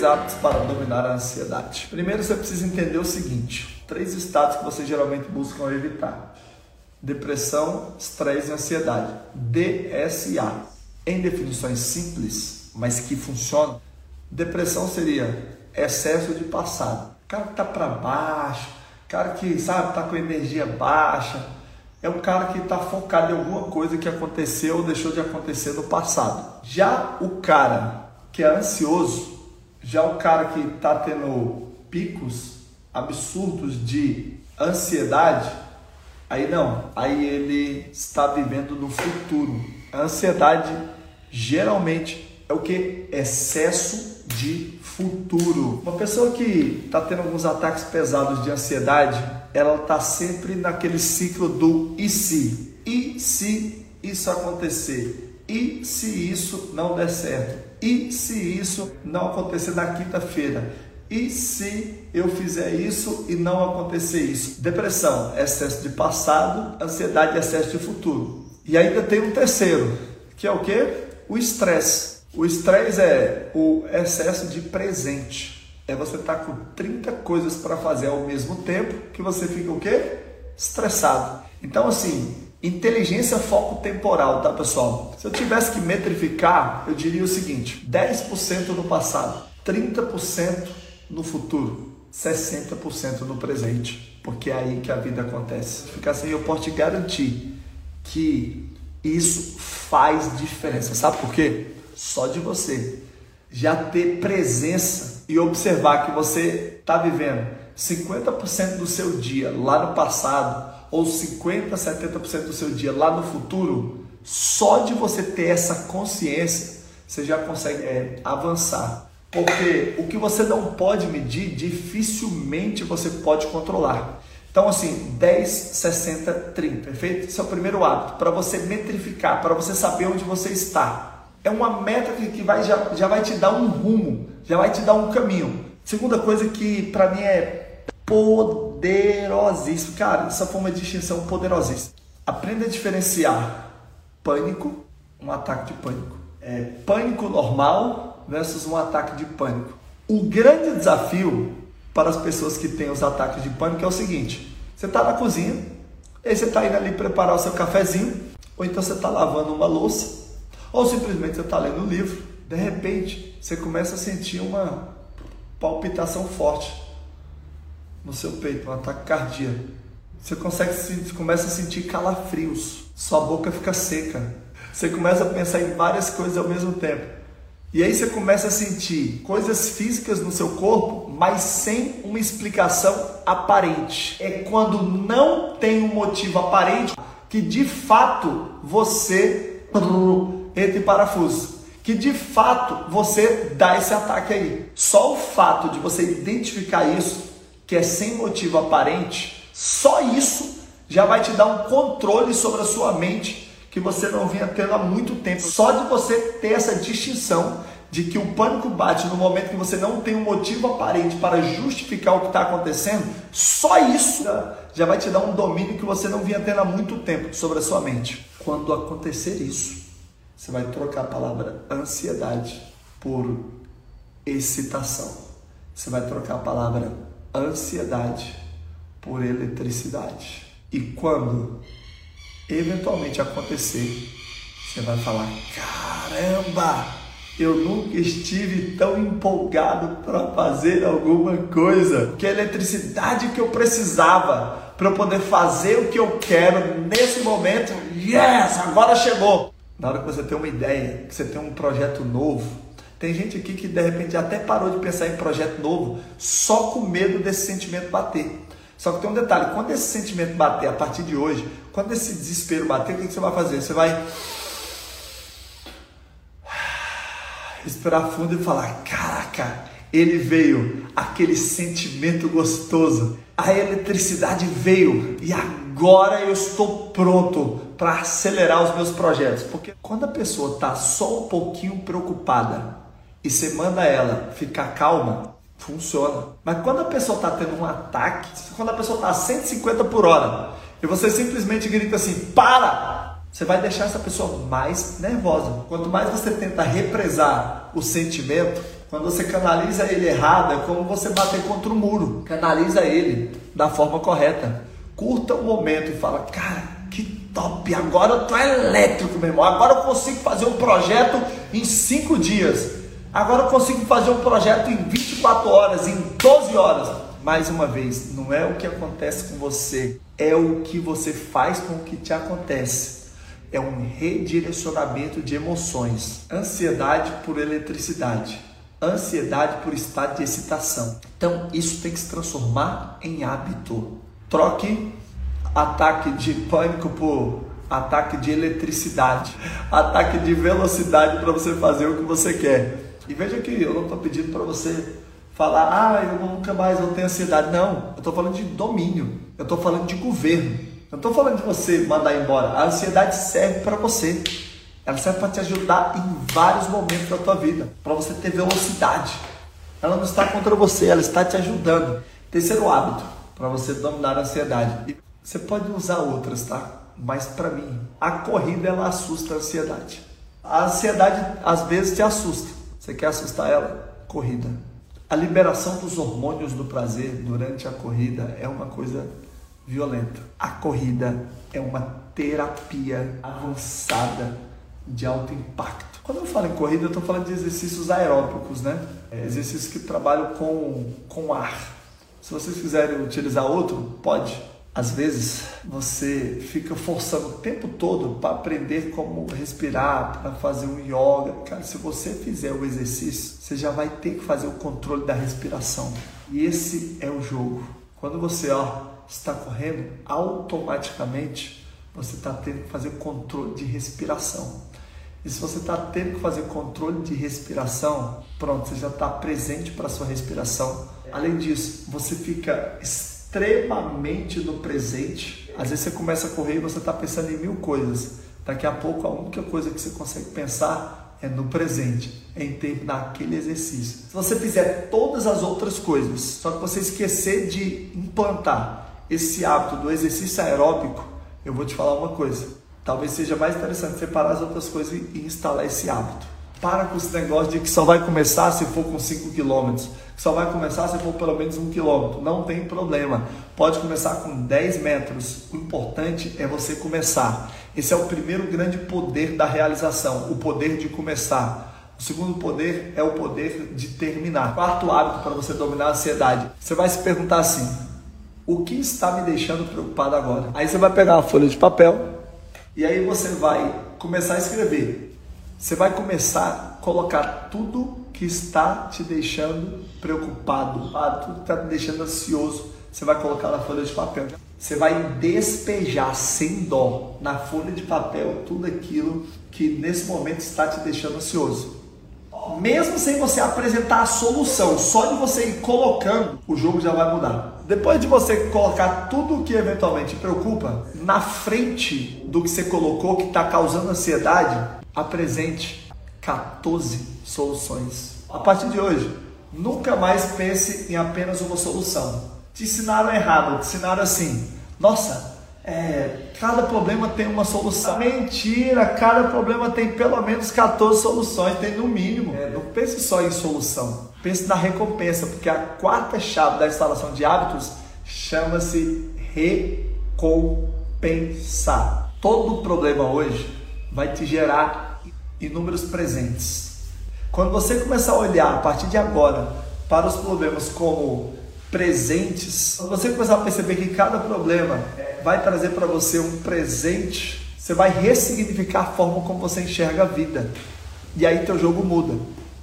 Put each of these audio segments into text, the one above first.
três hábitos para dominar a ansiedade. Primeiro, você precisa entender o seguinte: três estados que você geralmente busca evitar: depressão, estresse e ansiedade. DSA. Em definições simples, mas que funcionam, depressão seria excesso de passado. Cara que tá para baixo, cara que sabe tá com energia baixa, é um cara que está focado em alguma coisa que aconteceu ou deixou de acontecer no passado. Já o cara que é ansioso, já o cara que está tendo picos absurdos de ansiedade, aí não, aí ele está vivendo no futuro. A ansiedade geralmente é o que? Excesso de futuro. Uma pessoa que está tendo alguns ataques pesados de ansiedade, ela está sempre naquele ciclo do e se? E se isso acontecer? E se isso não der certo? E se isso não acontecer na quinta-feira? E se eu fizer isso e não acontecer isso? Depressão, excesso de passado, ansiedade, excesso de futuro. E ainda tem um terceiro, que é o que? O estresse. O estresse é o excesso de presente. É você estar tá com 30 coisas para fazer ao mesmo tempo que você fica o quê? Estressado. Então, assim, inteligência foco temporal, tá, pessoal? Se eu tivesse que metrificar, eu diria o seguinte: 10% no passado, 30% no futuro, 60% no presente. Porque é aí que a vida acontece. Ficar assim, eu posso te garantir que isso faz diferença. Sabe por quê? Só de você já ter presença e observar que você está vivendo 50% do seu dia lá no passado ou 50, 70% do seu dia lá no futuro, só de você ter essa consciência, você já consegue é, avançar. Porque o que você não pode medir, dificilmente você pode controlar. Então, assim, 10, 60, 30, perfeito? Esse é o primeiro hábito, para você metrificar, para você saber onde você está. É uma meta que vai, já, já vai te dar um rumo, já vai te dar um caminho. Segunda coisa que para mim é poderosíssimo. Cara, essa forma de distinção poderosíssima. Aprenda a diferenciar pânico, um ataque de pânico. É, pânico normal versus um ataque de pânico. O grande desafio para as pessoas que têm os ataques de pânico é o seguinte: você está na cozinha, aí você está indo ali preparar o seu cafezinho, ou então você está lavando uma louça, ou simplesmente você está lendo um livro, de repente você começa a sentir uma palpitação forte no seu peito, um ataque cardíaco. Você consegue você começa a sentir calafrios, sua boca fica seca. Você começa a pensar em várias coisas ao mesmo tempo. E aí você começa a sentir coisas físicas no seu corpo, mas sem uma explicação aparente. É quando não tem um motivo aparente que de fato você entre parafusos. Que de fato você dá esse ataque aí. Só o fato de você identificar isso, que é sem motivo aparente, só isso já vai te dar um controle sobre a sua mente que você não vinha tendo há muito tempo. Só de você ter essa distinção de que o pânico bate no momento que você não tem um motivo aparente para justificar o que está acontecendo, só isso já vai te dar um domínio que você não vinha tendo há muito tempo sobre a sua mente. Quando acontecer isso, você vai trocar a palavra ansiedade por excitação. Você vai trocar a palavra ansiedade por eletricidade. E quando eventualmente acontecer, você vai falar: caramba, eu nunca estive tão empolgado para fazer alguma coisa. Que a eletricidade que eu precisava para eu poder fazer o que eu quero nesse momento, yes, agora chegou na hora que você tem uma ideia, que você tem um projeto novo, tem gente aqui que de repente até parou de pensar em projeto novo só com medo desse sentimento bater. Só que tem um detalhe: quando esse sentimento bater a partir de hoje, quando esse desespero bater, o que você vai fazer? Você vai respirar fundo e falar: Caraca, ele veio, aquele sentimento gostoso, a eletricidade veio e agora eu estou pronto para acelerar os meus projetos. Porque quando a pessoa está só um pouquinho preocupada e você manda ela ficar calma, funciona. Mas quando a pessoa está tendo um ataque, quando a pessoa está a 150 por hora e você simplesmente grita assim: para! Você vai deixar essa pessoa mais nervosa. Quanto mais você tenta represar o sentimento, Quando você canaliza ele errado, é como você bater contra o muro. Canaliza ele da forma correta. Curta o momento e fala, cara, que top, agora eu tô elétrico, meu irmão. Agora eu consigo fazer um projeto em cinco dias. Agora eu consigo fazer um projeto em 24 horas, em 12 horas. Mais uma vez, não é o que acontece com você, é o que você faz com o que te acontece é um redirecionamento de emoções. Ansiedade por eletricidade ansiedade por estado de excitação. Então, isso tem que se transformar em hábito. Troque ataque de pânico por ataque de eletricidade, ataque de velocidade para você fazer o que você quer. E veja que eu não estou pedindo para você falar, ah, eu nunca mais vou ter ansiedade. Não, eu estou falando de domínio, eu estou falando de governo. Eu não estou falando de você mandar embora. A ansiedade serve para você. Ela serve para te ajudar em vários momentos da tua vida, para você ter velocidade. Ela não está contra você, ela está te ajudando. Terceiro hábito para você dominar a ansiedade. E você pode usar outras, tá? Mas para mim, a corrida ela assusta a ansiedade. A ansiedade às vezes te assusta. Você quer assustar ela? Corrida. A liberação dos hormônios do prazer durante a corrida é uma coisa violenta. A corrida é uma terapia avançada de alto impacto. Quando eu falo em corrida, eu estou falando de exercícios aeróbicos, né? É, exercícios que trabalham com, com ar. Se vocês quiserem utilizar outro, pode. Às vezes você fica forçando o tempo todo para aprender como respirar, para fazer um yoga. Cara, se você fizer o exercício, você já vai ter que fazer o controle da respiração. E esse é o jogo. Quando você ó, está correndo, automaticamente você está tendo que fazer controle de respiração. E se você está tendo que fazer controle de respiração, pronto, você já está presente para a sua respiração. Além disso, você fica extremamente no presente. Às vezes você começa a correr e você está pensando em mil coisas. Daqui a pouco a única coisa que você consegue pensar é no presente, é em tempo naquele exercício. Se você fizer todas as outras coisas, só que você esquecer de implantar esse hábito do exercício aeróbico, eu vou te falar uma coisa talvez seja mais interessante separar as outras coisas e instalar esse hábito. Para com esse negócio de que só vai começar se for com 5 km, que só vai começar se for pelo menos 1 km. Não tem problema. Pode começar com 10 metros. O importante é você começar. Esse é o primeiro grande poder da realização, o poder de começar. O segundo poder é o poder de terminar. Quarto hábito para você dominar a ansiedade. Você vai se perguntar assim: o que está me deixando preocupado agora? Aí você vai pegar uma folha de papel, e aí você vai começar a escrever. Você vai começar a colocar tudo que está te deixando preocupado, tudo que está te deixando ansioso. Você vai colocar na folha de papel. Você vai despejar sem dó na folha de papel tudo aquilo que nesse momento está te deixando ansioso. Mesmo sem você apresentar a solução, só de você ir colocando, o jogo já vai mudar. Depois de você colocar tudo o que eventualmente preocupa na frente do que você colocou que está causando ansiedade, apresente 14 soluções. A partir de hoje, nunca mais pense em apenas uma solução. Te ensinaram errado, te ensinaram assim. Nossa, é, cada problema tem uma solução. Mentira, cada problema tem pelo menos 14 soluções, tem no mínimo. É, não pense só em solução. Pense na recompensa, porque a quarta chave da instalação de hábitos chama-se recompensar. Todo problema hoje vai te gerar inúmeros presentes. Quando você começar a olhar a partir de agora para os problemas como presentes, quando você começar a perceber que cada problema vai trazer para você um presente, você vai ressignificar a forma como você enxerga a vida. E aí teu jogo muda.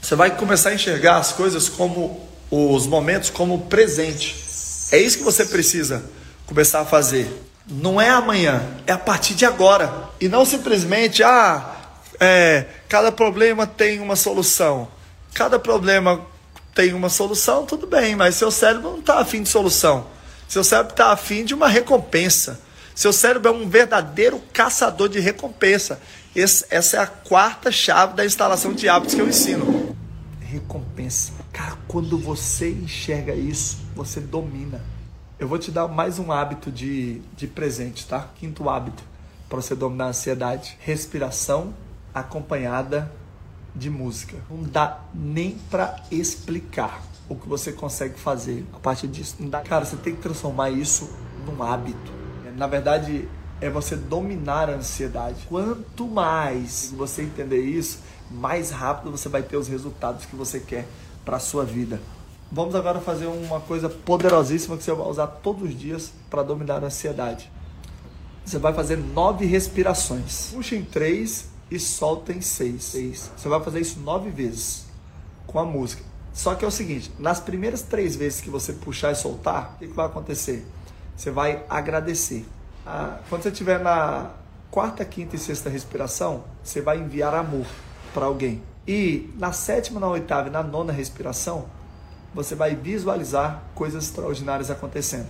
Você vai começar a enxergar as coisas como os momentos como presente. É isso que você precisa começar a fazer. Não é amanhã, é a partir de agora. E não simplesmente, ah, é, cada problema tem uma solução. Cada problema tem uma solução, tudo bem, mas seu cérebro não está afim de solução. Seu cérebro está afim de uma recompensa. Seu cérebro é um verdadeiro caçador de recompensa. Esse, essa é a quarta chave da instalação de hábitos que eu ensino. Recompensa. Cara, quando você enxerga isso, você domina. Eu vou te dar mais um hábito de, de presente, tá? Quinto hábito para você dominar a ansiedade: respiração acompanhada de música. Não dá nem para explicar o que você consegue fazer a partir disso. Não dá. Cara, você tem que transformar isso num hábito. Na verdade, é você dominar a ansiedade. Quanto mais você entender isso, mais rápido você vai ter os resultados que você quer para sua vida. Vamos agora fazer uma coisa poderosíssima que você vai usar todos os dias para dominar a ansiedade. Você vai fazer nove respirações. Puxa em três e solta em seis. seis. Você vai fazer isso nove vezes com a música. Só que é o seguinte: nas primeiras três vezes que você puxar e soltar, o que, que vai acontecer? Você vai agradecer. Ah, quando você estiver na quarta, quinta e sexta respiração, você vai enviar amor para alguém. E na sétima, na oitava e na nona respiração, você vai visualizar coisas extraordinárias acontecendo.